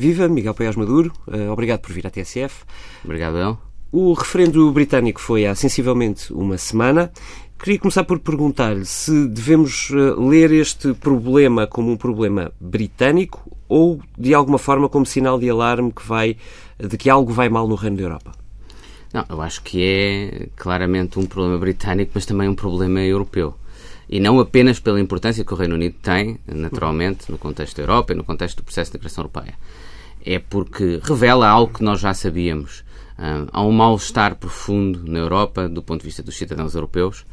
Viva Miguel Paiás Maduro, uh, obrigado por vir à TSF. Obrigado, El. O referendo britânico foi há sensivelmente uma semana. Queria começar por perguntar-lhe se devemos uh, ler este problema como um problema britânico ou, de alguma forma, como sinal de alarme que vai, de que algo vai mal no reino da Europa. Não, eu acho que é claramente um problema britânico, mas também um problema europeu. E não apenas pela importância que o Reino Unido tem, naturalmente, no contexto da Europa e no contexto do processo de integração europeia. É porque revela algo que nós já sabíamos. Há um mal-estar profundo na Europa, do ponto de vista dos cidadãos europeus.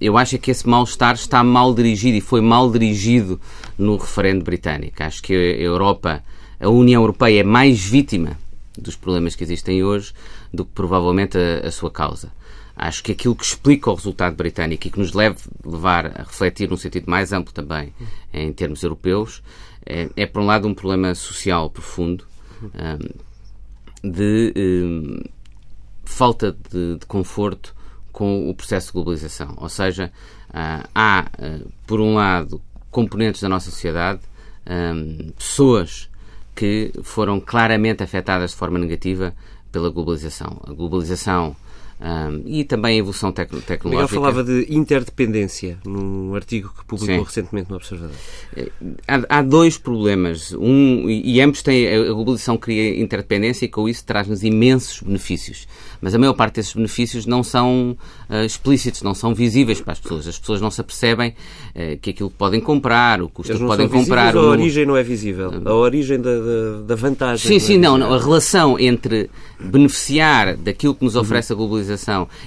Eu acho que esse mal-estar está mal dirigido e foi mal dirigido no referendo britânico. Acho que a Europa, a União Europeia, é mais vítima dos problemas que existem hoje do que provavelmente a, a sua causa. Acho que aquilo que explica o resultado britânico e que nos deve levar a refletir num sentido mais amplo também em termos europeus é, é por um lado, um problema social profundo um, de um, falta de, de, conforto com o processo de globalização. Ou seja, uh, há, uh, por um lado, componentes da nossa sociedade, um, pessoas que foram claramente afetadas de forma negativa pela globalização. A globalização um, e também a evolução tec tecnológica. Miguel falava de interdependência num artigo que publicou Sim. recentemente no Observador. Eh, há, há, dois problemas. Um, e ambos têm. A globalização cria interdependência e com isso traz-nos imensos benefícios. Mas a maior parte desses benefícios não são uh, explícitos, não são visíveis para as pessoas. As pessoas não se apercebem uh, que aquilo que podem comprar, o custo que podem comprar. A origem não é visível. A origem da, da, da vantagem. Sim, sim, é não, não. A relação entre beneficiar daquilo que nos uhum. oferece uhum. a globalização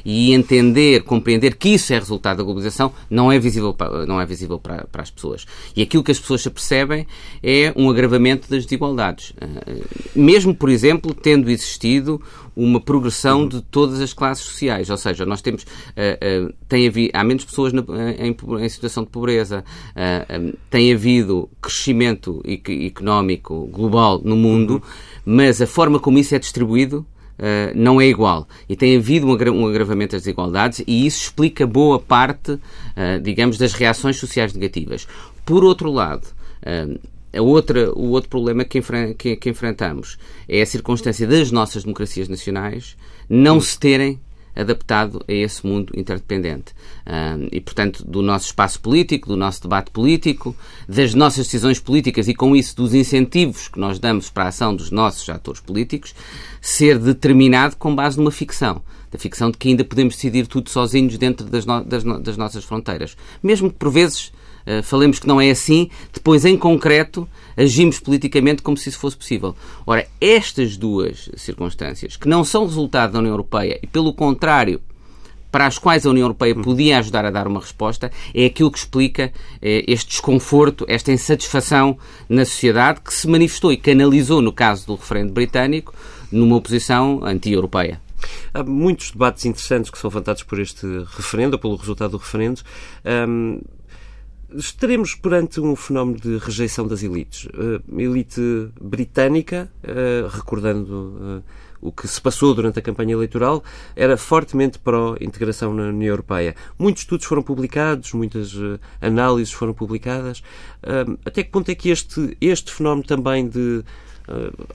e entender, compreender que isso é resultado da globalização não é visível para, não é visível para, para as pessoas. E aquilo que as pessoas se percebem é um agravamento das desigualdades. Uh, mesmo, por exemplo, tendo existido uma progressão de todas as classes sociais. Ou seja, nós temos. Uh, uh, tem havido, há menos pessoas na, em, em, situação de pobreza, uh, um, tem havido crescimento económico global no mundo, uhum. mas a forma como isso é distribuído. Uh, não é igual. E tem havido um, agra um, agravamento das desigualdades e isso explica boa parte, uh, digamos, das reações sociais negativas. Por outro lado, uh, a outra, o outro problema que, enfren que, que, enfrentamos é a circunstância das nossas democracias nacionais não se terem adaptado a esse mundo interdependente. e, portanto, do nosso espaço político, do nosso debate político, das nossas decisões políticas e, com isso, dos incentivos que nós damos para a ação dos nossos atores políticos, ser determinado com base numa ficção. Da ficção de que ainda podemos decidir tudo sozinhos dentro das, no das, no das nossas fronteiras. Mesmo que, por vezes, falemos que não é assim, depois, em concreto, agimos politicamente como se isso fosse possível. Ora, estas duas circunstâncias, que não são resultado da União Europeia e, pelo contrário, para as quais a União Europeia podia ajudar a dar uma resposta, é aquilo que explica eh, este desconforto, esta insatisfação na sociedade que se manifestou e canalizou, no caso do referendo britânico, numa oposição anti-europeia. Há muitos debates interessantes que são levantados por este referendo, ou pelo resultado do referendo. Um, Estaremos perante um fenómeno de rejeição das elites. A elite britânica, eh, recordando eh, o que se passou durante a campanha eleitoral, era fortemente pró-integração na União Europeia. Muitos estudos foram publicados, muitas análises foram publicadas. Até que ponto é que este, este fenómeno também de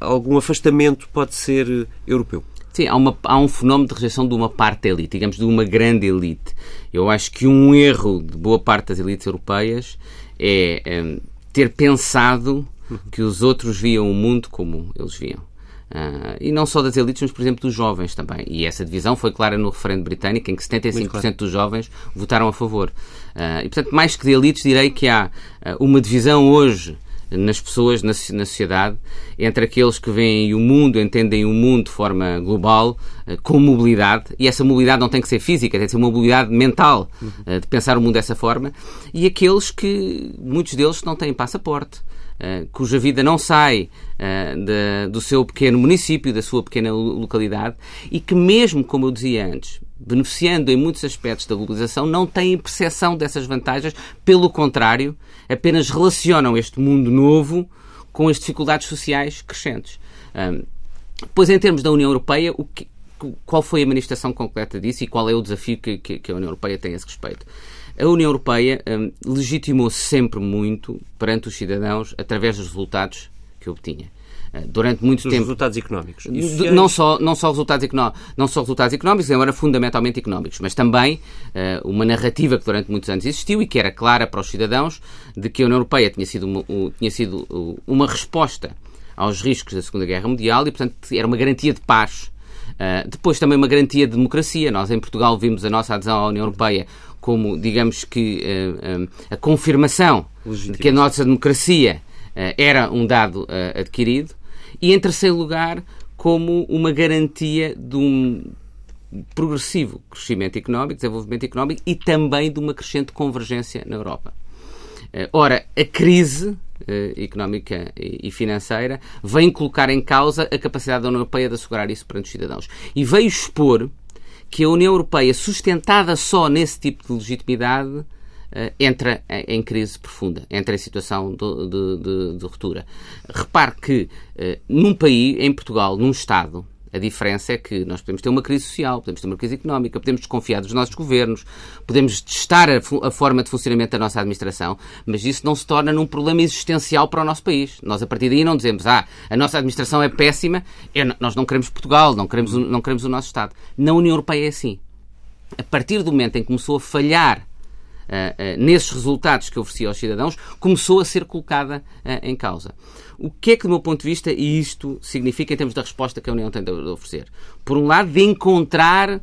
algum afastamento pode ser europeu? Sim, há, uma, há um fenómeno de rejeição de uma parte da elite, digamos, de uma grande elite. Eu acho que um erro de boa parte das elites europeias é, é ter pensado que os outros viam o mundo como eles viam. Uh, e não só das elites, mas, por exemplo, dos jovens também. E essa divisão foi clara no referendo britânico, em que 75% claro. dos jovens votaram a favor. Uh, e, portanto, mais que de elites, direi que há uh, uma divisão hoje nas pessoas, na, na sociedade, entre aqueles que veem o mundo, entendem o mundo de forma global, eh, com mobilidade, e essa mobilidade não tem que ser física, tem que ser uma mobilidade mental, uhum. de pensar o mundo dessa forma, e aqueles que, muitos deles, não têm passaporte. Uh, cuja vida não sai uh, de, do seu pequeno município, da sua pequena localidade, e que, mesmo, como eu dizia antes, beneficiando em muitos aspectos da globalização, não têm percepção dessas vantagens, pelo contrário, apenas relacionam este mundo novo com as dificuldades sociais crescentes. Um, pois, em termos da União Europeia, que, qual foi a manifestação concreta disso e qual é o desafio que, que, que a União Europeia tem a esse respeito? A União Europeia um, legitimou -se sempre muito perante os cidadãos através dos resultados que obtinha. Durante muito Dos tempo. resultados económicos. De, não, só, não, só resultados não só resultados económicos, embora fundamentalmente económicos, mas também uh, uma narrativa que durante muitos anos existiu e que era clara para os cidadãos de que a União Europeia tinha sido uma, tinha sido uma resposta aos riscos da Segunda Guerra Mundial e, portanto, era uma garantia de paz. Uh, depois também uma garantia de democracia. Nós em Portugal vimos a nossa adesão à União Europeia como, digamos que, uh, a confirmação de que a nossa democracia era um dado adquirido e, em terceiro lugar, como uma garantia de um progressivo crescimento económico, desenvolvimento económico e também de uma crescente convergência na Europa. Eh, ora, a crise eh, económica e financeira vem colocar em causa a capacidade da União Europeia de assegurar isso perante os cidadãos. E veio expor que a União Europeia, sustentada só nesse tipo de legitimidade, entra em crise profunda, entra em situação de, de, de, de ruptura. Repare que eh, num país, em Portugal, num Estado, a diferença é que nós podemos ter uma crise social, podemos ter uma crise económica, podemos desconfiar dos nossos governos, podemos testar a, a, forma de funcionamento da nossa administração, mas isso não se torna num problema existencial para o nosso país. Nós, a partir daí, não dizemos, ah, a nossa administração é péssima, é, nós não queremos Portugal, não queremos, não queremos o nosso Estado. Na União Europeia é assim. A partir do momento em que começou a falhar nesses resultados que oferecia aos cidadãos, começou a ser colocada uh, em causa. O que é que, do meu ponto de vista, isto significa em termos da resposta que a União tem de oferecer? Por um lado, de encontrar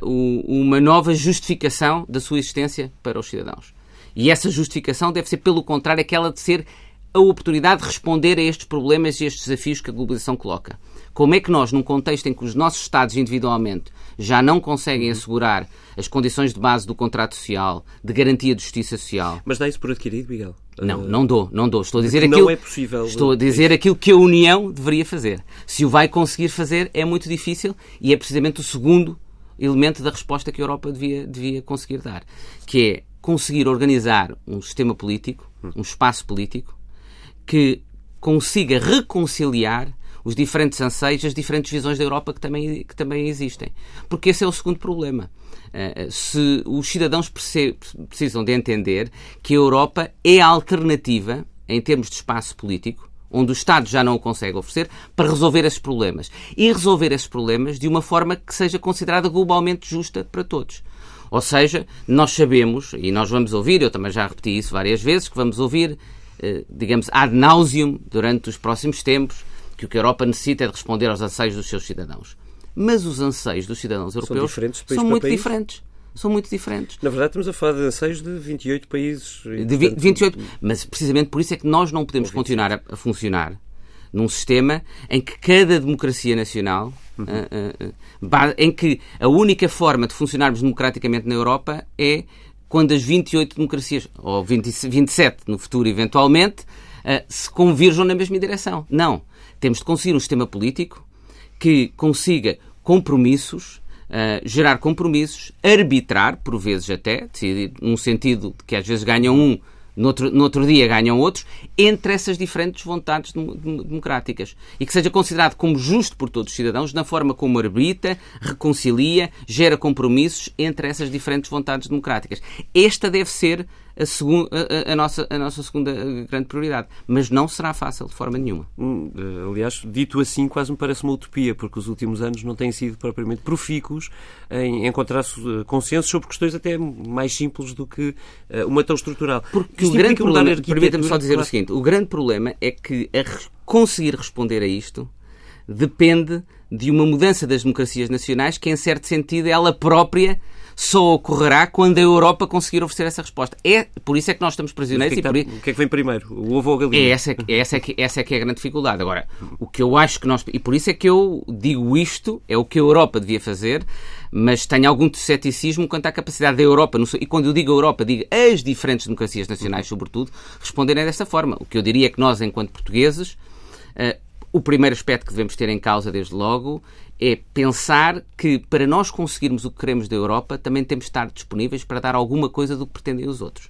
uma nova justificação da sua existência para os cidadãos. E essa justificação deve ser, pelo contrário, aquela de ser a oportunidade de responder a estes problemas e estes desafios que a globalização coloca. Como é que nós, num contexto em que os nossos Estados individualmente já não conseguem assegurar as condições de base do contrato social, de garantia de justiça social. Mas dá isso por adquirido, Miguel? Não, não dou, não dou. Estou a dizer aquilo, não é possível. Estou a dizer aquilo que a União deveria fazer. Se o vai conseguir fazer, é muito difícil e é precisamente o segundo elemento da resposta que a Europa devia, devia conseguir dar, que é conseguir organizar um sistema político, um espaço político, que consiga reconciliar os diferentes anseios, as diferentes visões da Europa que também, que também existem. Porque esse é o segundo problema. Uh, se os cidadãos precisam de entender que a Europa é a alternativa, em termos de espaço político, onde o Estado já não o consegue oferecer, para resolver esses problemas. E resolver esses problemas de uma forma que seja considerada globalmente justa para todos. Ou seja, nós sabemos, e nós vamos ouvir, eu também já repeti isso várias vezes, que vamos ouvir, uh, digamos, ad nauseum durante os próximos tempos, que o que a Europa necessita é de responder aos anseios dos seus cidadãos. Mas os anseios dos cidadãos europeus são, são muito país. diferentes. São muito diferentes. Na verdade, estamos a falar de anseios de 28 países. De 28, mas precisamente por isso é que nós não podemos continuar a, a funcionar num sistema em que cada democracia nacional, uhum. uh, uh, uh, em que a única forma de funcionarmos democraticamente na Europa é quando as 28 democracias, ou 20, 27 no futuro eventualmente, se convirjam na mesma direção. Não. Temos de conseguir um sistema político que consiga compromissos, uh, gerar compromissos, arbitrar, por vezes até, decidir num sentido que às vezes ganham um, no outro, no outro dia ganham outros, entre essas diferentes vontades democráticas. E que seja considerado como justo por todos os cidadãos na forma como arbitra, reconcilia, gera compromissos entre essas diferentes vontades democráticas. Esta deve ser a, segunda, a, a, nossa, a nossa segunda grande prioridade. Mas não será fácil de forma nenhuma. Hum, eh, aliás, dito assim, quase me parece uma utopia, porque os últimos anos não têm sido propriamente profícuos em encontrar eh, consensos sobre questões até mais simples do que eh, uma tão estrutural. Porque Isto o grande problema, permita-me só dizer claro. o seguinte, o grande problema é que a conseguir responder a isto depende de uma mudança das democracias nacionais que, em certo sentido, ela própria só ocorrerá quando a Europa conseguir oferecer essa resposta. É, por isso é que nós estamos prisioneiros. O que, é que, por... o que é que vem primeiro? O ovo ou a galinha? É essa, é, essa, é que, essa é que é a grande dificuldade. Agora, o que eu acho que nós. E por isso é que eu digo isto, é o que a Europa devia fazer, mas tenho algum ceticismo quanto à capacidade da Europa, e quando eu digo Europa, digo as diferentes democracias nacionais, sobretudo, responderem desta forma. O que eu diria é que nós, enquanto portugueses, uh, o primeiro aspecto que devemos ter em causa, desde logo, é pensar que para nós conseguirmos o que queremos da Europa, também temos de estar disponíveis para dar alguma coisa do que pretendem os outros.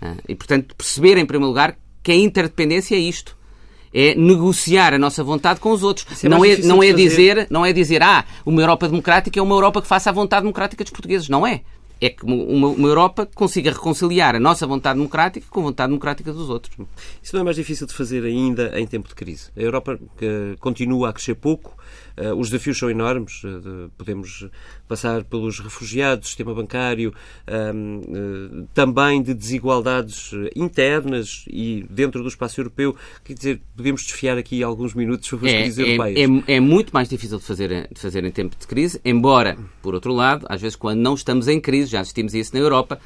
Ah, e, portanto, perceber, em primeiro lugar, que a interdependência é isto. É negociar a nossa vontade com os outros. É não, é, não, é dizer, não é dizer, ah, uma Europa democrática é uma Europa que faça a vontade democrática dos portugueses. Não é. é que uma, uma, Europa consiga reconciliar a nossa vontade democrática com a vontade democrática dos outros. Isso não é mais difícil de fazer ainda em tempo de crise. A Europa que continua a crescer pouco, os desafios são enormes, uh, podemos passar pelos refugiados, sistema bancário, uh, também de desigualdades internas e dentro do espaço europeu. Quer dizer, podemos desfiar aqui alguns minutos sobre as é, crises é, europeias. É, é, muito mais difícil de fazer, de fazer em tempo de crise, embora, por outro lado, às vezes quando não estamos em crise, já assistimos a isso na Europa,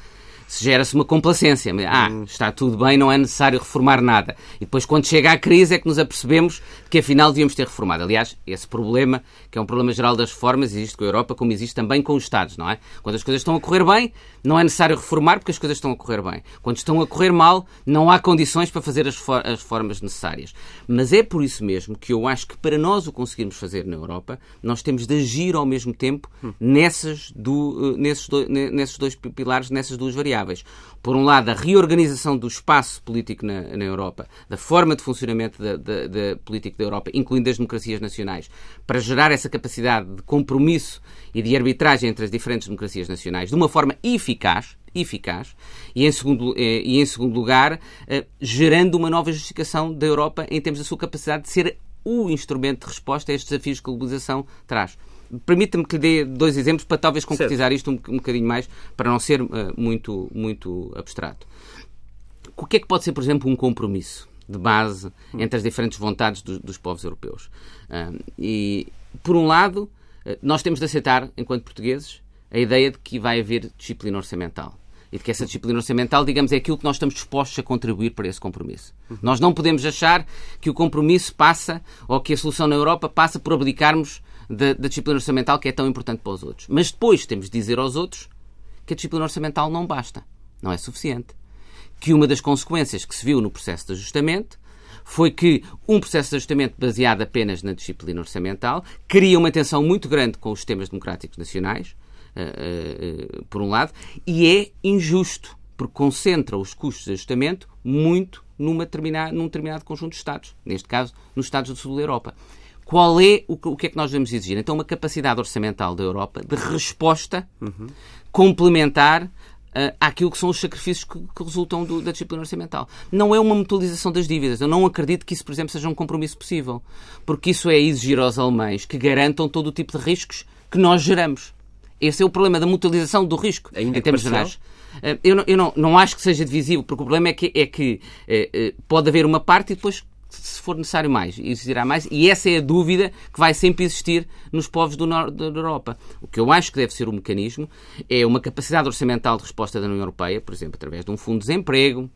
gera-se uma complacência. Ah, hum. está tudo bem, não é necessário reformar nada. E depois, quando chega à crise, é que nos apercebemos que afinal devíamos ter reformado. Aliás, esse problema, que é um problema geral das reformas, existe com a Europa, como existe também com os Estados, não é? Quando as coisas estão a correr bem, não é necessário reformar porque as coisas estão a correr bem. Quando estão a correr mal, não há condições para fazer as, for as reformas necessárias. Mas é por isso mesmo que eu acho que para nós o conseguirmos fazer na Europa, nós temos de agir ao mesmo tempo hum. nessas do, eh, nesses, do, nesses dois pilares, nessas duas variáveis variáveis. Por um lado, a reorganização do espaço político na, na Europa, da forma de funcionamento da, da, da política da Europa, incluindo as democracias nacionais, para gerar essa capacidade de compromisso e de arbitragem entre as diferentes democracias nacionais de uma forma eficaz, eficaz e em segundo, eh, e em segundo lugar eh, gerando uma nova justificação da Europa em termos da sua capacidade de ser o instrumento de resposta a estes desafios que a globalização traz. Permita-me que lhe dê dois exemplos para talvez concretizar certo. isto um, um bocadinho mais, para não ser uh, muito, muito abstrato. O que é que pode ser, por exemplo, um compromisso de base entre as diferentes vontades do, dos povos europeus? Uh, e, por um lado, uh, nós temos de aceitar, enquanto portugueses, a ideia de que vai haver disciplina orçamental e de que essa disciplina orçamental, digamos, é aquilo que nós estamos dispostos a contribuir para esse compromisso. Nós não podemos achar que o compromisso passa ou que a solução na Europa passa por abdicarmos da, da disciplina orçamental que é tão importante para os outros. Mas depois temos de dizer aos outros que a disciplina orçamental não basta, não é suficiente. Que uma das consequências que se viu no processo de ajustamento foi que um processo de ajustamento baseado apenas na disciplina orçamental cria uma tensão muito grande com os sistemas democráticos nacionais, uh, uh, uh, por um lado, e é injusto, porque concentra os custos de ajustamento muito numa determinada, num determinado conjunto de Estados, neste caso, nos Estados do Sul da Europa. Qual é o, o que é que nós devemos exigir? Então, uma capacidade orçamental da Europa de resposta uhum. complementar uh, àquilo que são os sacrifícios que, que resultam do, da disciplina orçamental. Não é uma mutualização das dívidas. Eu não acredito que isso, por exemplo, seja um compromisso possível. Porque isso é exigir aos alemães que garantam todo o tipo de riscos que nós geramos. Esse é o problema da mutualização do risco, Ainda em termos gerais. Uh, eu, não, eu não, não acho que seja divisivo, porque o problema é que, é que uh, pode haver uma parte e depois se for necessário mais, existirá mais, e essa é a dúvida que vai sempre existir nos povos do norte da Europa. O que eu acho que deve ser o mecanismo é uma capacidade orçamental de resposta da União Europeia, por exemplo, através de um fundo de desemprego,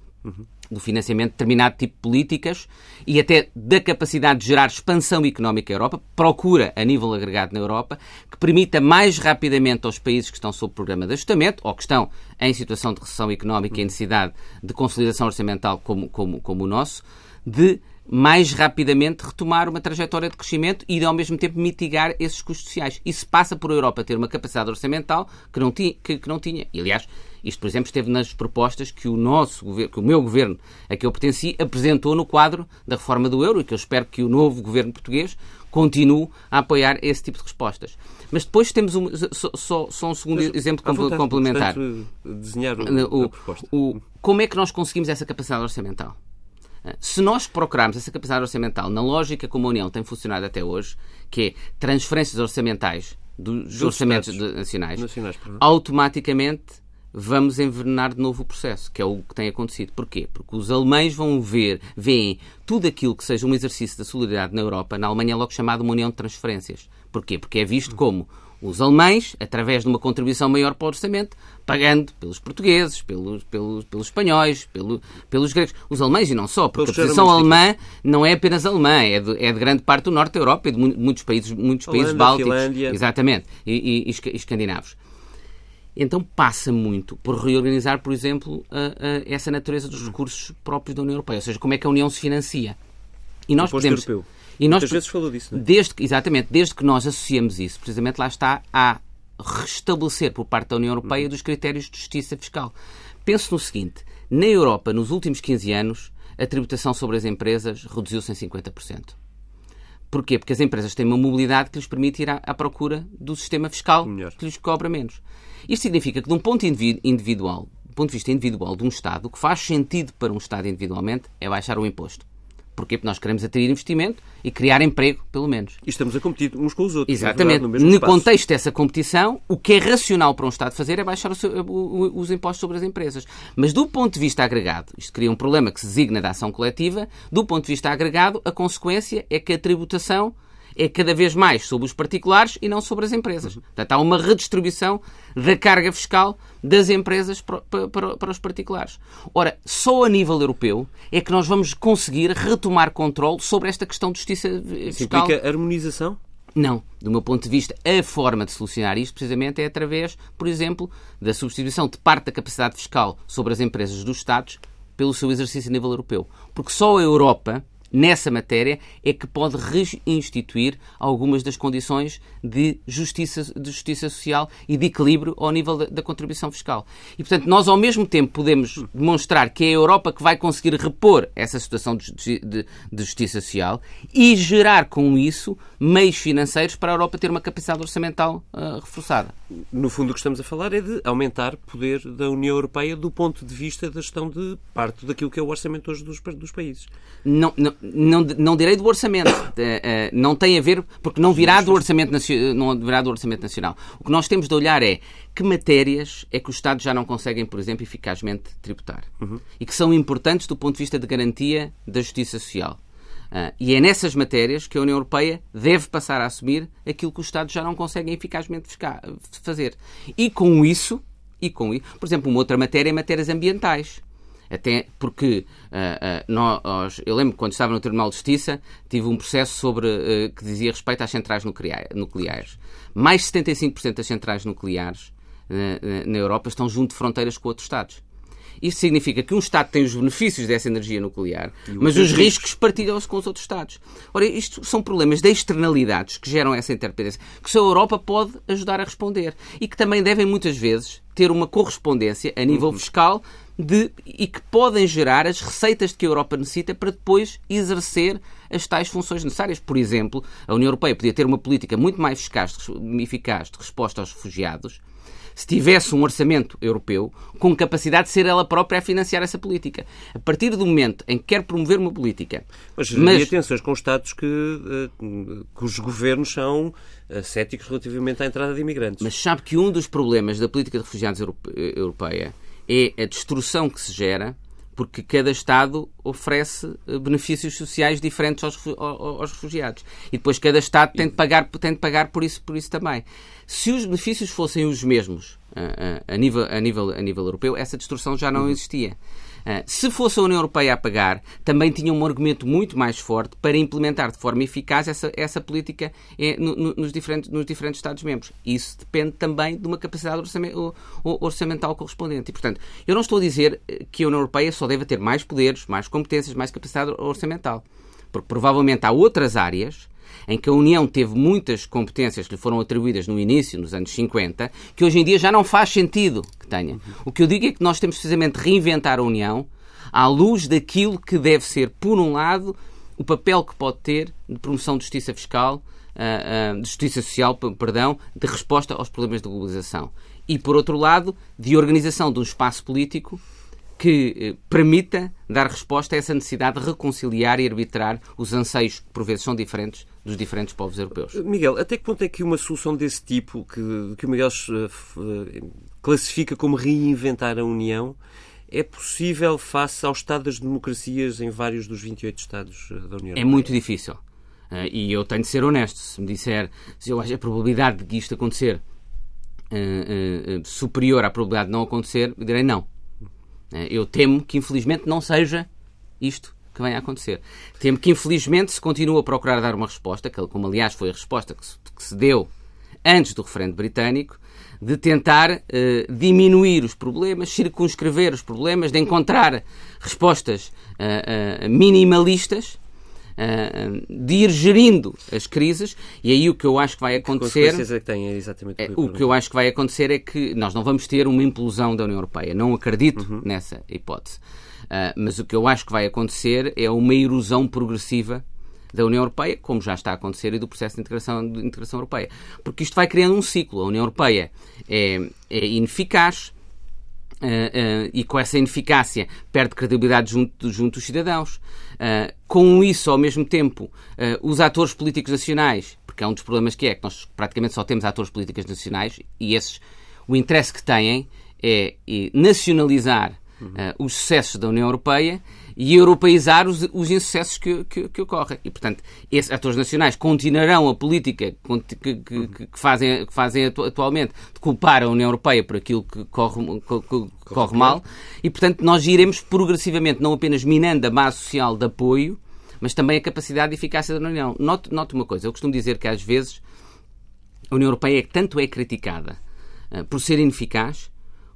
do financiamento de determinado tipo de políticas e até da capacidade de gerar expansão económica na Europa, procura a nível agregado na Europa, que permita mais rapidamente aos países que estão sob programa de ajustamento ou que estão em situação de recessão económica e necessidade de consolidação orçamental como, como, como o nosso, de mais rapidamente retomar uma trajetória de crescimento e, ao mesmo tempo, mitigar esses custos sociais. Isso passa por a Europa ter uma capacidade orçamental que não tinha. Que, que não tinha. E, aliás, isto, por exemplo, esteve nas propostas que o nosso que o meu governo, a que eu pertenci, apresentou no quadro da reforma do euro e que eu espero que o novo governo português continue a apoiar esse tipo de respostas. Mas depois temos um, só, só, só um segundo Mas, exemplo vontade, complementar. Desenhar o, o, como é que nós conseguimos essa capacidade orçamental? Se nós procurarmos essa capacidade orçamental na lógica como a União tem funcionado até hoje, que é transferências orçamentais dos, dos orçamentos nacionais, nacionais automaticamente vamos envenenar de novo o processo, que é o que tem acontecido. Porquê? Porque os alemães vão ver, veem tudo aquilo que seja um exercício da solidariedade na Europa, na Alemanha é logo chamado uma união de transferências. Porquê? Porque é visto como os alemães, através de uma contribuição maior para o orçamento, pagando pelos portugueses, pelos, pelos, pelos espanhóis, pelo, pelos gregos. Os alemães e não só, porque a posição alemã não é apenas alemã, é de, é de, grande parte do norte da Europa e de muitos países, muitos Holanda, países bálticos. Finlândia. Exatamente, e, e, e escandinavos. Então passa muito por reorganizar, por exemplo, a, a essa natureza dos recursos próprios da União Europeia, ou seja, como é que a União se financia. E nós podemos. Europeu. E nós, Muitas vezes falou disso, não é? Desde, exatamente, desde que nós associamos isso, precisamente lá está a restabelecer por parte da União Europeia dos critérios de justiça fiscal. Penso no seguinte: na Europa, nos últimos 15 anos, a tributação sobre as empresas reduziu-se em 50%. Porquê? Porque as empresas têm uma mobilidade que lhes permite ir à, à procura do sistema fiscal Melhor. que lhes cobra menos. Isto significa que, de um ponto individual, do ponto de vista individual de um Estado, o que faz sentido para um Estado individualmente é baixar o imposto. Porquê? Porque nós queremos atrair investimento e criar emprego, pelo menos. E estamos a competir uns com os outros. Exatamente. Verdade, no, no mesmo espaço. contexto dessa competição, o que é racional para um Estado fazer é baixar seu, o, os impostos sobre as empresas. Mas do ponto de vista agregado, isto cria um problema que se designa da ação coletiva, do ponto de vista agregado, a consequência é que a tributação é cada vez mais sobre os particulares e não sobre as empresas. Portanto, há uma redistribuição da carga fiscal das empresas para, para, para, os particulares. Ora, só a nível europeu é que nós vamos conseguir retomar controle sobre esta questão de justiça Isso fiscal. implica harmonização? Não. Do meu ponto de vista, a forma de solucionar isto precisamente é através, por exemplo, da substituição de parte da capacidade fiscal sobre as empresas dos Estados pelo seu exercício a nível europeu. Porque só a Europa nessa matéria é que pode reinstituir algumas das condições de justiça, de justiça social e de equilíbrio ao nível da, da, contribuição fiscal. E, portanto, nós ao mesmo tempo podemos demonstrar que é a Europa que vai conseguir repor essa situação de, de, de justiça social e gerar com isso meios financeiros para a Europa ter uma capacidade orçamental uh, reforçada. No fundo, o que estamos a falar é de aumentar o poder da União Europeia do ponto de vista da gestão de parte daquilo que é o orçamento hoje dos, dos países. Não, não, não, não direi do orçamento. não tem a ver, porque não virá do orçamento, não virá do orçamento nacional. O que nós temos de olhar é que matérias é que os Estados já não conseguem, por exemplo, eficazmente tributar. Uhum. E que são importantes do ponto de vista de garantia da justiça social. Uh, e é nessas matérias que a União Europeia deve passar a assumir aquilo que os Estados já não conseguem eficazmente fazer. E com isso, e com isso, por exemplo, uma outra matéria é matérias ambientais. Até porque uh, uh, nós, eu lembro quando estava no Tribunal de Justiça tive um processo sobre uh, que dizia respeito às centrais nucleares. Mais de 75% das centrais nucleares na Europa estão junto de fronteiras com outros Estados. Isto significa que um Estado tem os benefícios dessa energia nuclear, mas os riscos partilham-se com os outros Estados. Ora, isto são problemas de externalidades que geram essa interdependência, que só a Europa pode ajudar a responder e que também devem muitas vezes ter uma correspondência a nível uhum. fiscal de, e que podem gerar as receitas de que a Europa necessita para depois exercer as tais funções necessárias. Por exemplo, a União Europeia podia ter uma política muito mais eficaz, eficaz de resposta aos refugiados se tivesse um orçamento europeu com capacidade de ser ela própria a financiar essa política. A partir do momento em que quer promover uma política. Mas, mas... tensões com Estados que, uh, cujos governos são uh, céticos relativamente à entrada de imigrantes. Mas sabe que um dos problemas da política de refugiados europeia é a destruição que se gera porque cada Estado oferece eh, benefícios sociais diferentes aos, aos, refugiados. E depois cada Estado tem de pagar, tem de pagar por, isso, por isso também. Se os benefícios fossem os mesmos a, eh, a, eh, a nível, a, nível, a nível europeu, essa destruição já não uhum. existia. Ah, se fosse a União Europeia a pagar, também tinha um argumento muito mais forte para implementar de forma eficaz essa, essa política eh, nos, diferentes, nos diferentes Estados-membros. Isso depende também de uma capacidade orçamental correspondente. E, portanto, eu não estou a dizer eh, que a União Europeia só deve ter mais poderes, mais competências, mais capacidade orçamental. Porque provavelmente há outras áreas em que a União teve muitas competências que lhe foram atribuídas no início, nos anos 50, que hoje em dia já não faz sentido que tenha. O que eu digo é que nós temos precisamente reinventar a União à luz daquilo que deve ser, por um lado, o papel que pode ter de promoção de justiça fiscal, uh, uh, de justiça social, perdão, de resposta aos problemas de globalização. E, por outro lado, de organização de um espaço político que eh, permita dar resposta a essa necessidade de reconciliar e arbitrar os anseios, que por vezes são diferentes, dos diferentes povos europeus. Miguel, até que ponto é que uma solução desse tipo, que, que o Miguel uh, classifica como reinventar a União, é possível face ao estado das democracias em vários dos 28 Estados da União Europeia? É muito difícil. E eu tenho de ser honesto. Se me disser se eu acho a probabilidade de isto acontecer superior à probabilidade de não acontecer, eu direi não. Eh, eu temo que, infelizmente, não seja isto que venha a acontecer. Temo que, infelizmente, se continue a procurar dar uma resposta, como aliás foi a resposta que se, deu antes do referendo britânico, de tentar uh, diminuir os problemas, circunscrever os problemas, de encontrar respostas uh, uh, minimalistas de ir gerindo as crises e aí o que eu acho que vai acontecer. Que é que tem, é exatamente é, o que eu acho que vai acontecer é que nós não vamos ter uma implosão da União Europeia. Não acredito uhum. nessa hipótese. Uh, mas o que eu acho que vai acontecer é uma erosão progressiva da União Europeia, como já está a acontecer, e do processo de integração, de integração europeia. Porque isto vai criando um ciclo. A União Europeia é, é ineficaz, Uh, uh, e com essa ineficácia perde credibilidade junto, junto dos cidadãos. Uh, com isso, ao mesmo tempo, os atores políticos nacionais, porque é um dos problemas que é que nós praticamente só temos atores políticos nacionais e esses, o interesse que têm é nacionalizar os sucessos da União Europeia e europeizar os, os insucessos que, que, que, ocorrem. E, portanto, esses atores nacionais continuarão a política que, que, que, fazem, que fazem atualmente de culpar a União Europeia por aquilo que corre, que, corre mal e, portanto, nós iremos progressivamente, não apenas minando a base social de apoio, mas também a capacidade de eficácia da União. Note, note uma coisa, eu costumo dizer que às vezes a União Europeia tanto é criticada uh, por ser ineficaz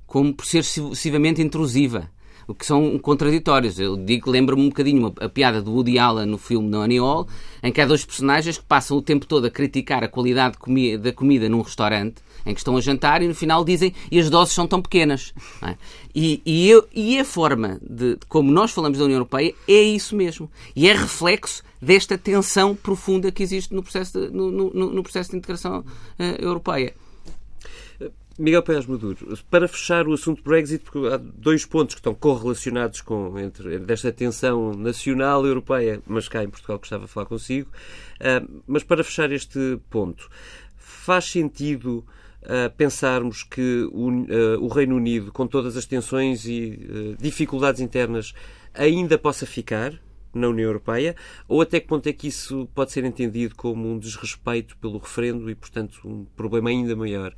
como por ser excessivamente intrusiva o que são contraditórios. Eu digo, lembro-me um bocadinho a, piada do Woody Allen no filme No Annie Hall, em que há dois personagens que passam o tempo todo a criticar a qualidade comi da comida num restaurante em que estão a jantar e no final dizem e as doses são tão pequenas. É? E, e, eu, e a forma de, de, como nós falamos da União Europeia é isso mesmo. E é reflexo desta tensão profunda que existe no processo de, no, no, no processo de integração uh, europeia. Miguel Pérez Maduro, para fechar o assunto Brexit, porque há dois pontos que estão correlacionados com entre desta tensão nacional europeia, mas cá em Portugal gostava de falar consigo. Uh, mas para fechar este ponto, faz sentido uh, pensarmos que o, uh, o, Reino Unido, com todas as tensões e dificuldades internas, ainda possa ficar na União Europeia? Ou até que ponto é que isso pode ser entendido como um desrespeito pelo referendo e, portanto, um problema ainda maior?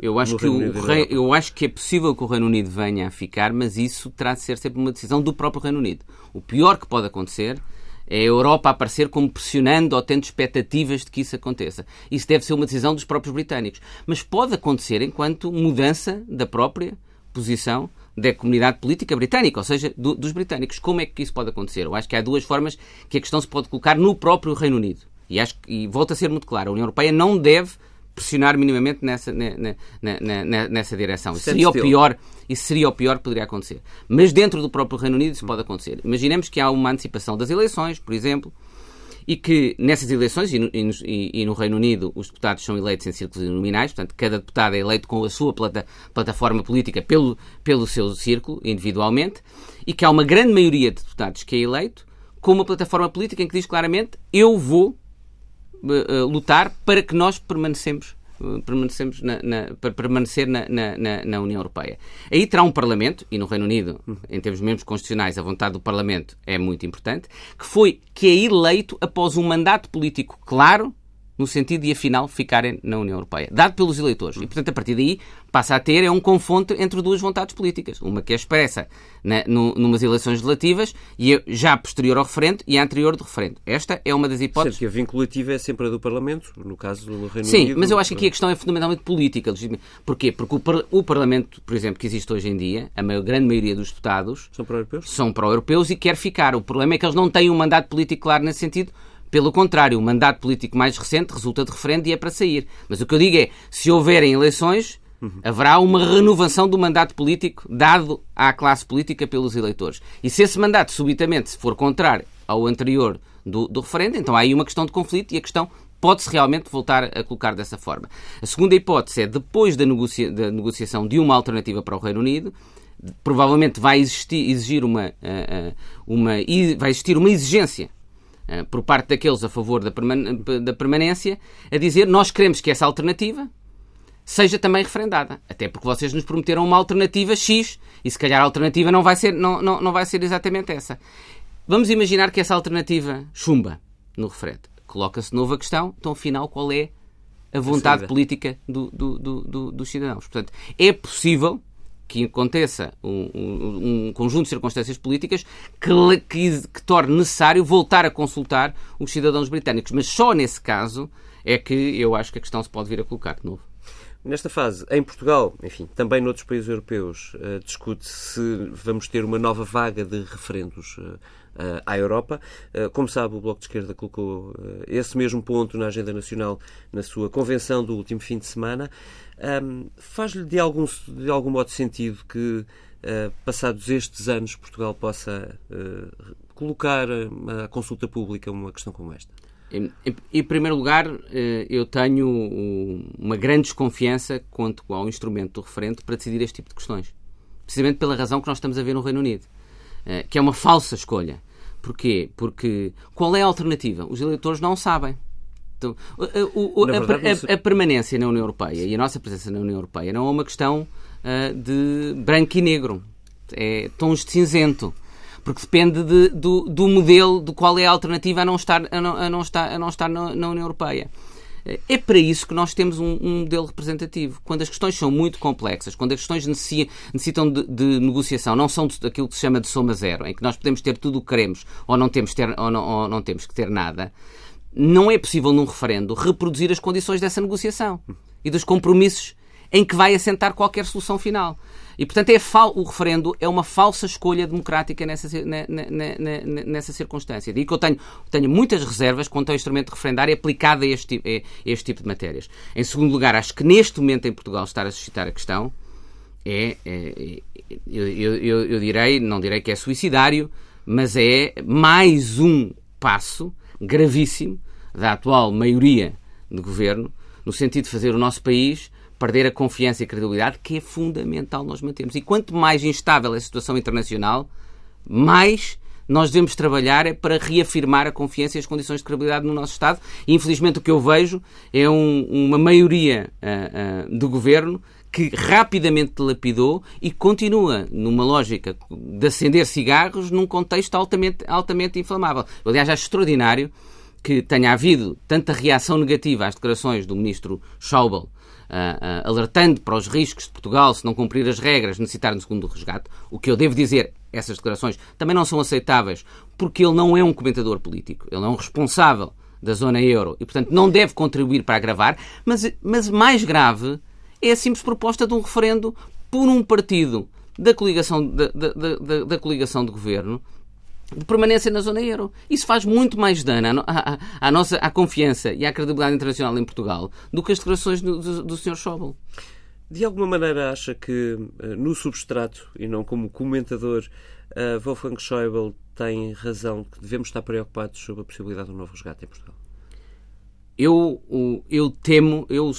Eu acho, que o Rei, eu acho que é possível que o Reino Unido venha a ficar, mas isso terá de ser sempre uma decisão do próprio Reino Unido. O pior que pode acontecer é a Europa aparecer como pressionando ou tendo expectativas de que isso aconteça. Isso deve ser uma decisão dos próprios britânicos. Mas pode acontecer enquanto mudança da própria posição da comunidade política britânica, ou seja, do, dos britânicos. Como é que isso pode acontecer? Eu acho que há duas formas que a questão se pode colocar no próprio Reino Unido. E, acho, e volta a ser muito claro, a União Europeia não deve pressionar minimamente nessa, nessa direção. Isso seria, o pior, isso seria o pior que poderia acontecer. Mas dentro do próprio Reino Unido isso pode acontecer. Imaginemos que há uma antecipação das eleições, por exemplo, e que nessas eleições, e no, e, e no, Reino Unido, os deputados são eleitos em círculos nominais, portanto, cada deputado é eleito com a sua plata, plataforma política pelo, pelo seu círculo, individualmente, e que há uma grande maioria de deputados que é eleito com uma plataforma política em que diz claramente eu vou lutar para que nós permanecemos uh, permanecemos na, na, para permanecer na, na, União Europeia. Aí terá um Parlamento, e no Reino Unido, em termos mesmo constitucionais, a vontade do Parlamento é muito importante, que foi que é eleito após um mandato político claro no sentido de, afinal, ficarem na União Europeia, dado pelos eleitores. E, portanto, a partir daí, passa a ter é um confronto entre duas vontades políticas. Uma que é expressa na, no, numas eleições relativas e é já posterior ao referendo e a anterior do referendo. Esta é uma das hipóteses. Sendo que a vinculativa é sempre a do Parlamento, no caso do Reino Sim, Unido. Sim, mas eu acho que aqui a questão é fundamentalmente política. Porquê? Porque o, o Parlamento, por exemplo, que existe hoje em dia, a maior, grande maioria dos deputados são pró-europeus são pró-europeus e quer ficar. O problema é que eles não têm um mandato político claro nesse sentido pelo contrário, o mandato político mais recente resulta de referendo e é para sair. Mas o que eu digo é, se houverem eleições, haverá uma renovação do mandato político dado à classe política pelos eleitores. E se esse mandato subitamente for contrário ao anterior do, do referendo, então há aí uma questão de conflito e a questão pode-se realmente voltar a colocar dessa forma. A segunda hipótese é, depois da, negocia da negociação de uma alternativa para o Reino Unido, provavelmente vai existir, exigir uma, eh, eh, uma, vai existir uma exigência por parte daqueles a favor da, perman da permanência, a dizer nós queremos que essa alternativa seja também referendada. Até porque vocês nos prometeram uma alternativa X e se calhar a alternativa não vai ser, não, não, não vai ser exatamente essa. Vamos imaginar que essa alternativa chumba no referendo. Coloca-se nova questão, então afinal qual é a vontade política do, do, do, dos cidadãos? Portanto, é possível que aconteça um, um, um, conjunto de circunstâncias políticas que, que, que, torne necessário voltar a consultar os cidadãos britânicos. Mas só nesse caso é que eu acho que a questão se pode vir a colocar de novo. Nesta fase, em Portugal, enfim, também noutros países europeus, uh, discute-se se vamos ter uma nova vaga de referendos uh, à Europa. Uh, como sabe, o Bloco de Esquerda colocou esse mesmo ponto na agenda nacional na sua convenção do último fim de semana. Faz-lhe de algum, de algum modo sentido que, passados estes anos, Portugal possa colocar a consulta pública uma questão como esta? Em, em, em, primeiro lugar, eu tenho uma grande desconfiança quanto ao instrumento do referendo para decidir este tipo de questões. Precisamente pela razão que nós estamos a ver no Reino Unido, que é uma falsa escolha. Porquê? Porque qual é a alternativa? Os eleitores não sabem. Então, o, o, a, verdade, a, a, permanência na União Europeia e a nossa presença na União Europeia não é uma questão uh, de branco e negro. É tons de cinzento. Porque depende de, do, do, modelo, de qual é a alternativa a não estar, a não, a não estar, a não estar na, na União Europeia. É para isso que nós temos um, um, modelo representativo. Quando as questões são muito complexas, quando as questões necessitam de, de, negociação, não são aquilo que se chama de soma zero, em que nós podemos ter tudo o que queremos ou não temos, ter, ou não, ou não temos que ter nada, não é possível num referendo reproduzir as condições dessa negociação e dos compromissos em que vai assentar qualquer solução final. E, portanto, é o referendo é uma falsa escolha democrática nessa, nessa circunstância. Digo que eu tenho, tenho muitas reservas quanto ao instrumento referendário aplicado a este, a este tipo de matérias. Em segundo lugar, acho que neste momento em Portugal estar a suscitar a questão é, é eu, eu, eu direi, não direi que é suicidário, mas é mais um passo gravíssimo da atual maioria de governo no sentido de fazer o nosso país perder a confiança e a credibilidade, que é fundamental nós mantermos. E quanto mais instável é a situação internacional, mais nós devemos trabalhar é para reafirmar a confiança e as condições de credibilidade no nosso Estado. E, infelizmente, o que eu vejo é um, uma maioria uh, uh, do governo que rapidamente dilapidou e continua numa lógica de acender cigarros num contexto altamente, altamente inflamável. Aliás, acho extraordinário que tenha havido tanta reação negativa às declarações do ministro Schauble Uh, uh, alertando para os riscos de Portugal, se não cumprir as regras, necessitar um segundo resgate. O que eu devo dizer, essas declarações também não são aceitáveis, porque ele não é um comentador político, ele é um responsável da zona euro e, portanto, não deve contribuir para agravar. Mas, mas mais grave é a simples proposta de um referendo por um partido da coligação, da, da, da, da coligação de governo de permanência na zona euro. Isso faz muito mais dano à, à, à, nossa à confiança e à credibilidade internacional em Portugal do que as declarações do, do, do Sr. Schauble. De alguma maneira acha que eh, no substrato e não como comentador uh, Wolfgang Schäuble tem razão que devemos estar preocupados sobre a possibilidade de um novo resgate em Portugal? Eu, eu temo, eu,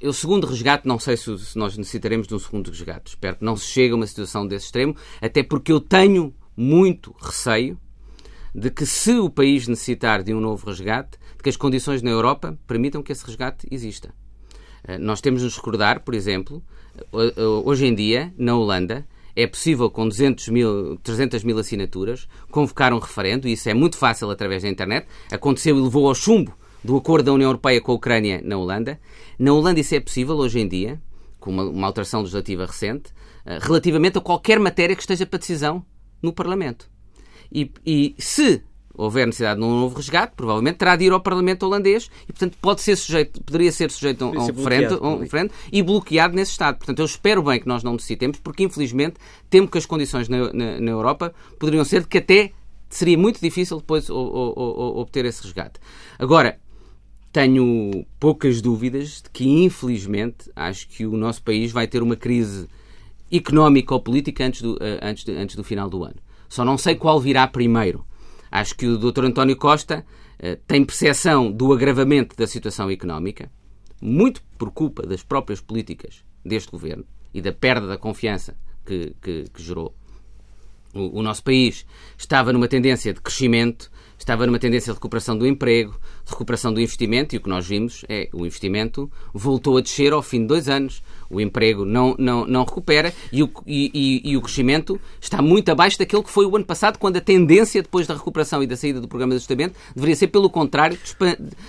eu segundo resgate, não sei se nós necessitaremos de um segundo resgate. Espero que não se chegue a uma situação desse extremo, até porque eu tenho muito receio de que, se o país necessitar de um novo resgate, de que as condições na Europa permitam que esse resgate exista. Eh, nós temos de nos recordar, por exemplo, hoje em dia, na Holanda, é possível, com 200 mil, 300 mil assinaturas, convocar um referendo, e isso é muito fácil através da internet. Aconteceu e levou ao chumbo do acordo da União Europeia com a Ucrânia na Holanda. Na Holanda isso é possível hoje em dia, com uma, uma alteração legislativa recente, eh, relativamente a qualquer matéria que esteja para decisão no Parlamento. E, e se houver necessidade de um novo resgate, provavelmente terá de ir ao Parlamento holandês e, portanto, pode ser sujeito, poderia ser sujeito a um, referendo, um referendo e bloqueado nesse Estado. Portanto, eu espero bem que nós não necessitemos, porque, infelizmente, temo que as condições na, na, na Europa poderiam ser de que até seria muito difícil depois o, o, o, obter esse resgate. Agora, tenho poucas dúvidas de que, infelizmente, acho que o nosso país vai ter uma crise económica ou política antes do, eh, antes, de, antes do final do ano. Só não sei qual virá primeiro. Acho que o Dr. António Costa uh, tem percepção do agravamento da situação económica, muito por culpa das próprias políticas deste governo e da perda da confiança que, que, que gerou. O, o nosso país estava numa tendência de crescimento, estava numa tendência de recuperação do emprego, recuperação do investimento, e o que nós vimos é o investimento voltou a descer ao fim de dois anos. O emprego não, não, não recupera e o, e, e, e o crescimento está muito abaixo daquele que foi o ano passado, quando a tendência, depois da recuperação e da saída do programa de ajustamento, deveria ser pelo contrário,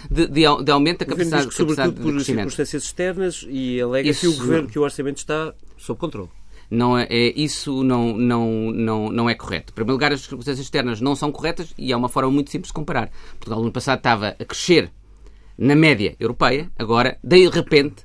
de, de, de aumento da capacidade, capacidade sobretudo por circunstâncias externas e alega Isso... que o governo, que o orçamento está sob controle não é, é, isso não, não, não, não é correto. Em primeiro lugar, as circunstâncias externas não são corretas e é uma forma muito simples de comparar. Portugal, no ano passado, estava a crescer na média europeia, agora, de repente,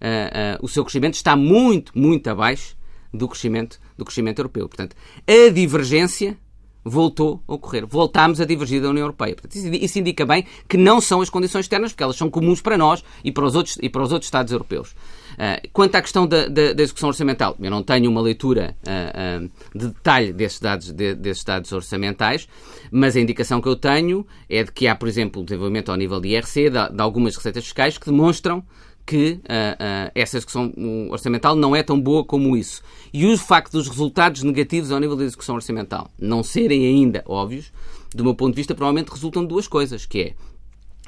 uh, uh, o seu crescimento está muito, muito abaixo do crescimento, do crescimento europeu. Portanto, a divergência voltou a ocorrer. Voltámos a divergir da União Europeia. Portanto, isso indica bem que não são as condições externas, porque elas são comuns para nós e para os outros, e para os outros Estados europeus. Uh, quanto à questão da, da, da, execução orçamental, eu não tenho uma leitura uh, uh, de detalhe desses dados, de, desses dados orçamentais, mas a indicação que eu tenho é de que há, por exemplo, desenvolvimento ao nível de IRC, de, de algumas receitas fiscais, que demonstram que uh, uh, essa execução orçamental não é tão boa como isso. E o facto dos resultados negativos ao nível da execução orçamental não serem ainda óbvios, do meu ponto de vista, provavelmente resultam de duas coisas, que é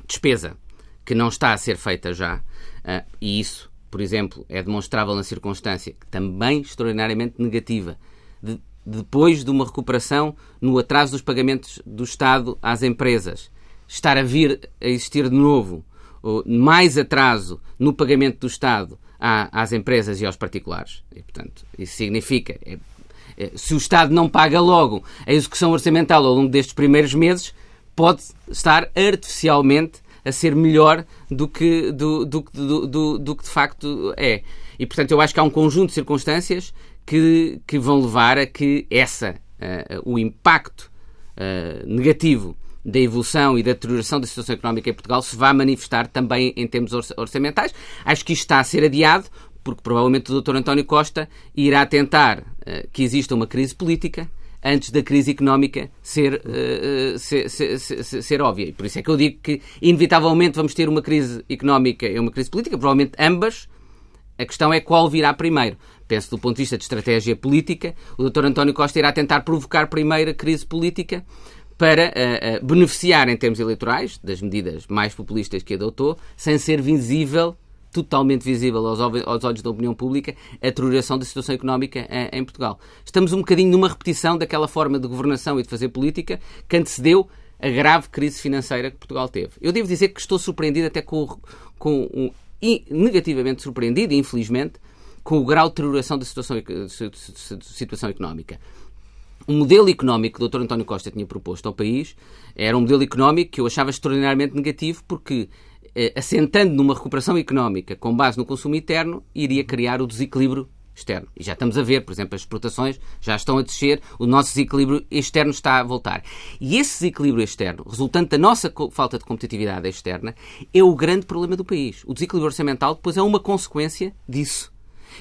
despesa que não está a ser feita já, uh, e isso, por exemplo, é demonstrável na circunstância também extraordinariamente negativa, de, depois de uma recuperação no atraso dos pagamentos do Estado às empresas, estar a vir a existir de novo mais atraso no pagamento do Estado às empresas e aos particulares. E, portanto, isso significa, é, é, se o Estado não paga logo a execução orçamental ao longo destes primeiros meses, pode estar artificialmente a ser melhor do que, do, do, do, do, do que de facto é. E, portanto, eu acho que há um conjunto de circunstâncias que, que vão levar a que essa, uh, o impacto uh, negativo da evolução e da deterioração da situação económica em Portugal se vai manifestar também em termos orçamentais. Acho que isto está a ser adiado, porque provavelmente o Dr. António Costa irá tentar uh, que exista uma crise política antes da crise económica ser, uh, ser, ser, ser, ser, óbvia. E por isso é que eu digo que, inevitavelmente, vamos ter uma crise económica e uma crise política, provavelmente ambas. A questão é qual virá primeiro. Penso do ponto de vista de estratégia política, o Dr. António Costa irá tentar provocar primeiro a crise política para uh, uh, beneficiar em termos eleitorais das medidas mais populistas que adotou, sem ser visível, totalmente visível aos, aos olhos da opinião pública, a deterioração da situação económica uh, em Portugal. Estamos um bocadinho numa repetição daquela forma de governação e de fazer política que antecedeu a grave crise financeira que Portugal teve. Eu devo dizer que estou surpreendido até com, com um, negativamente surpreendido, infelizmente, com o grau de deterioração da situação, situação económica o modelo económico que o Dr. António Costa tinha proposto ao país era um modelo económico que eu achava extraordinariamente negativo porque, assentando numa recuperação económica com base no consumo interno, iria criar o desequilíbrio externo. E já estamos a ver, por exemplo, as exportações já estão a descer, o nosso desequilíbrio externo está a voltar. E esse desequilíbrio externo, resultante da nossa falta de competitividade externa, é o grande problema do país. O desequilíbrio orçamental depois é uma consequência disso.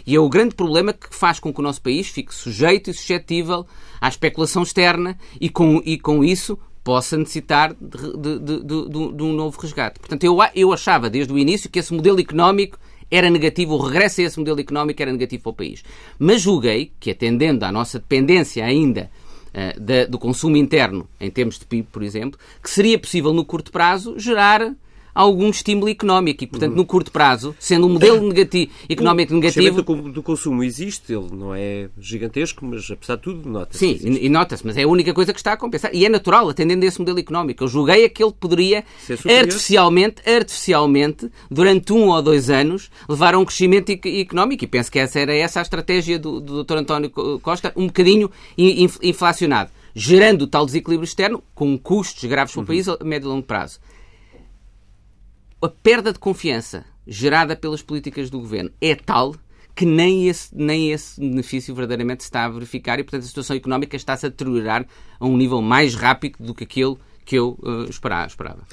E é o grande problema que faz com que o nosso país fique sujeito e suscetível à especulação externa e com, e com isso possa necessitar de, de, de, de, um novo resgate. Portanto, eu, eu achava desde o início que esse modelo económico era negativo, o regresso a esse modelo económico era negativo para o país. Mas julguei que, atendendo à nossa dependência ainda uh, da, do consumo interno, em termos de PIB, por exemplo, que seria possível, no curto prazo, gerar algum estímulo económico e, portanto, no curto prazo, sendo um modelo negativo, económico negativo... O do consumo existe, ele não é gigantesco, mas apesar de tudo, nota-se. Sim, e nota-se, mas é a única coisa que está a compensar. E é natural, atendendo a esse modelo económico. Eu julguei que ele poderia, artificialmente, artificialmente, durante um ou dois anos, levar a um crescimento económico. E penso que essa era essa a estratégia do, do Dr. António Costa, um bocadinho inflacionado gerando tal desequilíbrio externo, com custos graves para o país a médio e longo prazo a perda de confiança gerada pelas políticas do governo é tal que nem esse, nem esse benefício verdadeiramente se está a verificar e, portanto, a situação económica está-se a deteriorar a um nível mais rápido do que aquele que eu uh, esperava.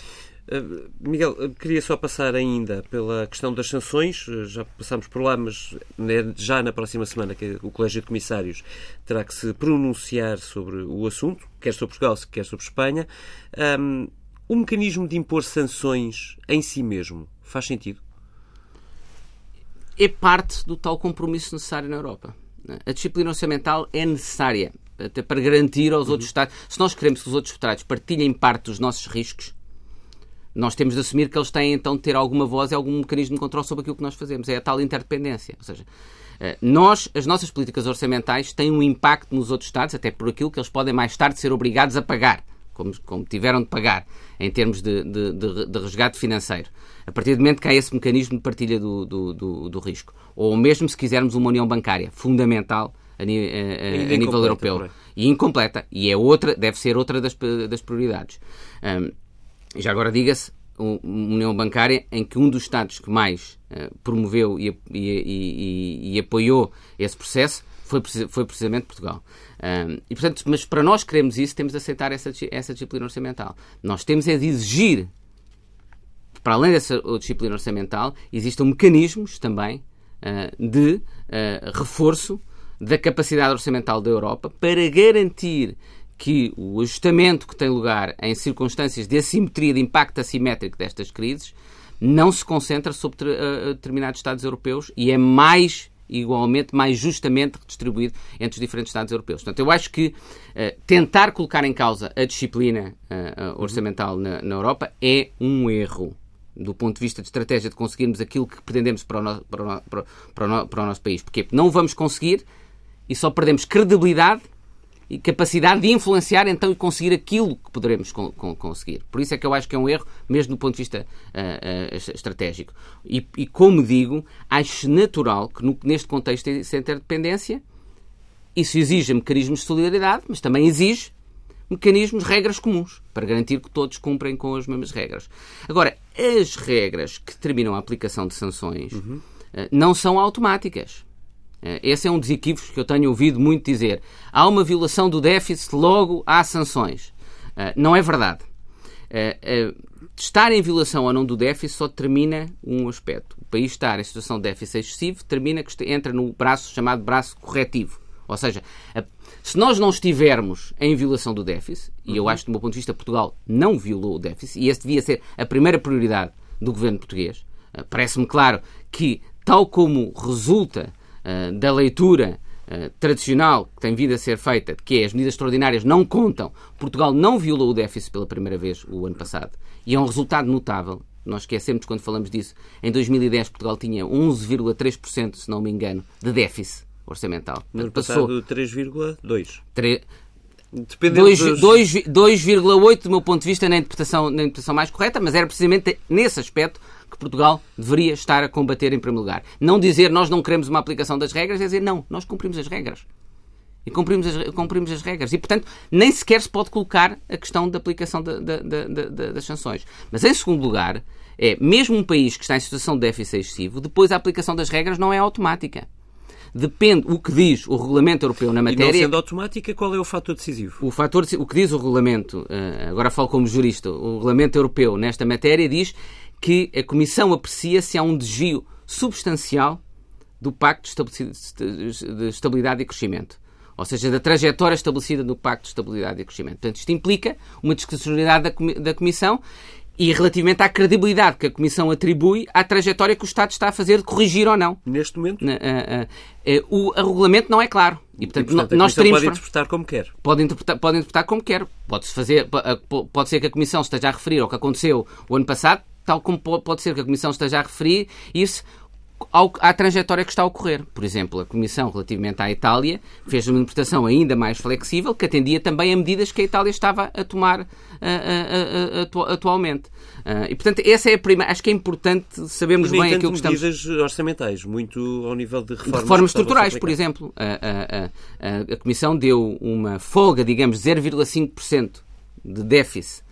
Uh, Miguel, queria só passar ainda pela questão das sanções. Já passámos por lá, mas já na próxima semana que o Colégio de Comissários terá que se pronunciar sobre o assunto, quer sobre Portugal, quer sobre Espanha. O mecanismo de impor sanções em si mesmo faz sentido? É parte do tal compromisso necessário na Europa. A disciplina orçamental é necessária até para garantir aos uhum. outros Estados. Se nós queremos que os outros Estados partilhem parte dos nossos riscos, nós temos de assumir que eles têm então de ter alguma voz e algum mecanismo de controle sobre aquilo que nós fazemos. É a tal interdependência. Ou seja, eh, nós, as nossas políticas orçamentais têm um impacto nos outros Estados, até por aquilo que eles podem mais tarde ser obrigados a pagar como, como tiveram de pagar em termos de, de, de, de, resgate financeiro, a partir do momento que há esse mecanismo de partilha do, do, do, do risco, ou mesmo se quisermos uma união bancária fundamental a, a, a, a nível europeu. e incompleta, e é outra, deve ser outra das, das prioridades. Um, já agora diga-se, uma união bancária em que um dos Estados que mais uh, promoveu e, e, e, e, apoiou esse processo foi, foi precisamente Portugal. Um, e, portanto, mas para nós queremos isso, temos de aceitar essa, essa disciplina orçamental. Nós temos é de exigir, para além dessa disciplina orçamental, existam mecanismos também uh, de uh, reforço da capacidade orçamental da Europa para garantir que o ajustamento que tem lugar em circunstâncias de assimetria, de impacto assimétrico destas crises, não se concentra sobre uh, determinados Estados europeus e é mais igualmente, mais justamente redistribuído entre os diferentes Estados europeus. Portanto, eu acho que uh, tentar colocar em causa a disciplina uh, orçamental na, na, Europa é um erro do ponto de vista de estratégia de conseguirmos aquilo que pretendemos para o, no, para o, para o, para o nosso país. Porque não vamos conseguir e só perdemos credibilidade e capacidade de influenciar então e conseguir aquilo que poderemos con con conseguir. Por isso é que eu acho que é um erro, mesmo do ponto de vista uh, uh, estratégico. E, e, como digo, acho natural que no, neste contexto de interdependência isso exige mecanismos de solidariedade, mas também exige mecanismos, regras comuns, para garantir que todos cumprem com as mesmas regras. Agora, as regras que determinam a aplicação de sanções uhum. uh, não são automáticas. Eh, esse é um dos equívocos que eu tenho ouvido muito dizer. Há uma violação do déficit, logo há sanções. Eh, não é verdade. Eh, estar em violação ou não do déficit só determina um aspecto. O país estar em situação de déficit excessivo determina que entra no braço chamado braço corretivo. Ou seja, se nós não estivermos em violação do déficit, e eu uhum. acho que do meu ponto de vista Portugal não violou o déficit, e esse devia ser a primeira prioridade do governo português, parece-me claro que, tal como resulta eh, da leitura uh, tradicional que tem vindo a ser feita, que é as medidas extraordinárias não contam, Portugal não violou o déficit pela primeira vez o ano passado. E é um resultado notável. Nós esquecemos quando falamos disso. Em 2010, Portugal tinha 11,3%, se não me engano, de déficit orçamental. No ano passado, 3,2%. 3... 2,8 do meu ponto de vista na interpretação, na interpretação mais correta, mas era precisamente nesse aspecto que Portugal deveria estar a combater em primeiro lugar. Não dizer nós não queremos uma aplicação das regras, é dizer não, nós cumprimos as regras. E cumprimos as, cumprimos as regras. E, portanto, nem sequer se pode colocar a questão da aplicação da, da, da, das sanções. Mas, em segundo lugar, é mesmo um país que está em situação de déficit excessivo, depois a aplicação das regras não é automática depende o que diz o regulamento europeu na matéria. E não sendo automática, qual é o fator decisivo? O fator, o que diz o regulamento, eh, agora falo como jurista, o regulamento europeu nesta matéria diz que a Comissão aprecia se há um desvio substancial do Pacto de Estabilidade e Crescimento. Ou seja, da trajetória estabelecida no Pacto de Estabilidade e Crescimento. Portanto, isto implica uma discrecionalidade da Comissão e relativamente à credibilidade que a Comissão atribui à trajetória que o Estado está a fazer de corrigir ou não. Neste momento? O regulamento não é claro. E, portanto, e, portanto nós teríamos... pode interpretar como quer. Pode interpretar, pode interpretar como quer. Pode, -se fazer, pode ser que a Comissão esteja a referir ao que aconteceu o ano passado, tal como pode ser que a Comissão esteja a referir isso ao, à trajetória que está a ocorrer. Por exemplo, a Comissão, relativamente à Itália, fez uma interpretação ainda mais flexível, que atendia também a medidas que a Itália estava a tomar uh, uh, uh, atualmente. e, portanto, essa é a primeira. Acho que é importante sabermos bem aquilo que estamos. medidas orçamentais, muito ao nível de reformas. Reformas estruturais, por exemplo. A, a, a Comissão deu uma folga, digamos, 0,5% de déficit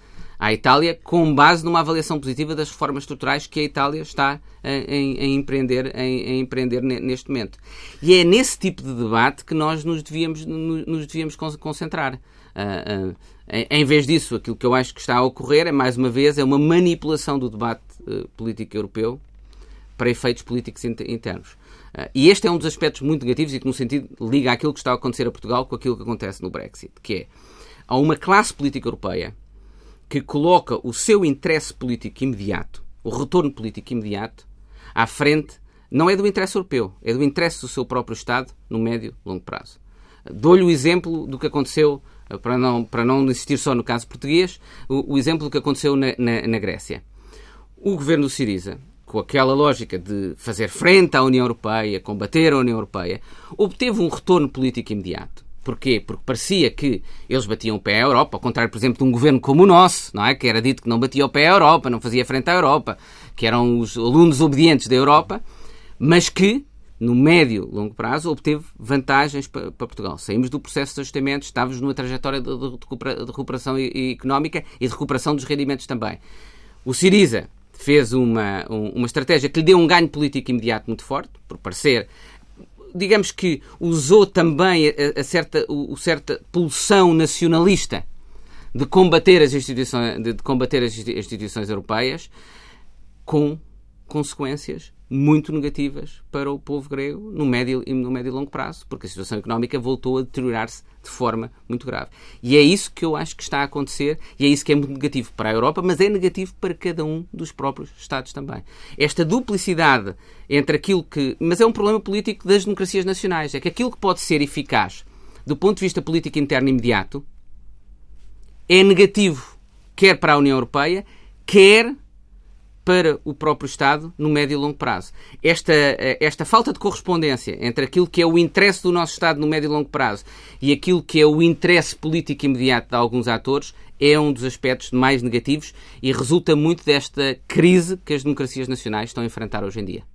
à Itália com base numa avaliação positiva das reformas estruturais que a Itália está a, a, empreender, a, a, empreender neste momento. E é nesse tipo de debate que nós nos devíamos, nos devíamos concentrar. Uh, uh, em vez disso, aquilo que eu acho que está a ocorrer é, mais uma vez, é uma manipulação do debate uh, político europeu para efeitos políticos internos. E este é um dos aspectos muito negativos e que, no sentido, liga aquilo que está a acontecer a Portugal com aquilo que acontece no Brexit, que é, há uma classe política europeia que coloca o seu interesse político imediato, o retorno político imediato, à frente, não é do interesse europeu, é do interesse do seu próprio Estado no médio e longo prazo. Dou-lhe o exemplo do que aconteceu, para não, para não insistir só no caso português, o, o exemplo do que aconteceu na, na, na Grécia. O governo do Siriza, com aquela lógica de fazer frente à União Europeia, combater a União Europeia, obteve um retorno político imediato. Porquê? Porque parecia que eles batiam o pé à Europa, ao contrário, por exemplo, de um governo como o nosso, não é? que era dito que não batia o pé à Europa, não fazia frente à Europa, que eram os alunos obedientes da Europa, mas que, no médio e longo prazo, obteve vantagens para, para, Portugal. Saímos do processo de ajustamento, estávamos numa trajetória de, de recuperação económica e de recuperação dos rendimentos também. O Siriza fez uma, uma estratégia que lhe deu um ganho político imediato muito forte, por parecer digamos que usou também a, a certa, a certa pulsão nacionalista de combater as instituições, de combater as instituições europeias com consequências muito negativas para o povo grego no médio, no médio e longo prazo, porque a situação económica voltou a deteriorar-se de forma muito grave. E é isso que eu acho que está a acontecer e é isso que é muito negativo para a Europa, mas é negativo para cada um dos próprios Estados também. Esta duplicidade entre aquilo que. Mas é um problema político das democracias nacionais. É que aquilo que pode ser eficaz do ponto de vista político interno imediato é negativo, quer para a União Europeia, quer para o próprio Estado no médio e longo prazo. Esta, eh, esta falta de correspondência entre aquilo que é o interesse do nosso Estado no médio e longo prazo e aquilo que é o interesse político imediato de alguns atores é um dos aspectos mais negativos e resulta muito desta crise que as democracias nacionais estão a enfrentar hoje em dia.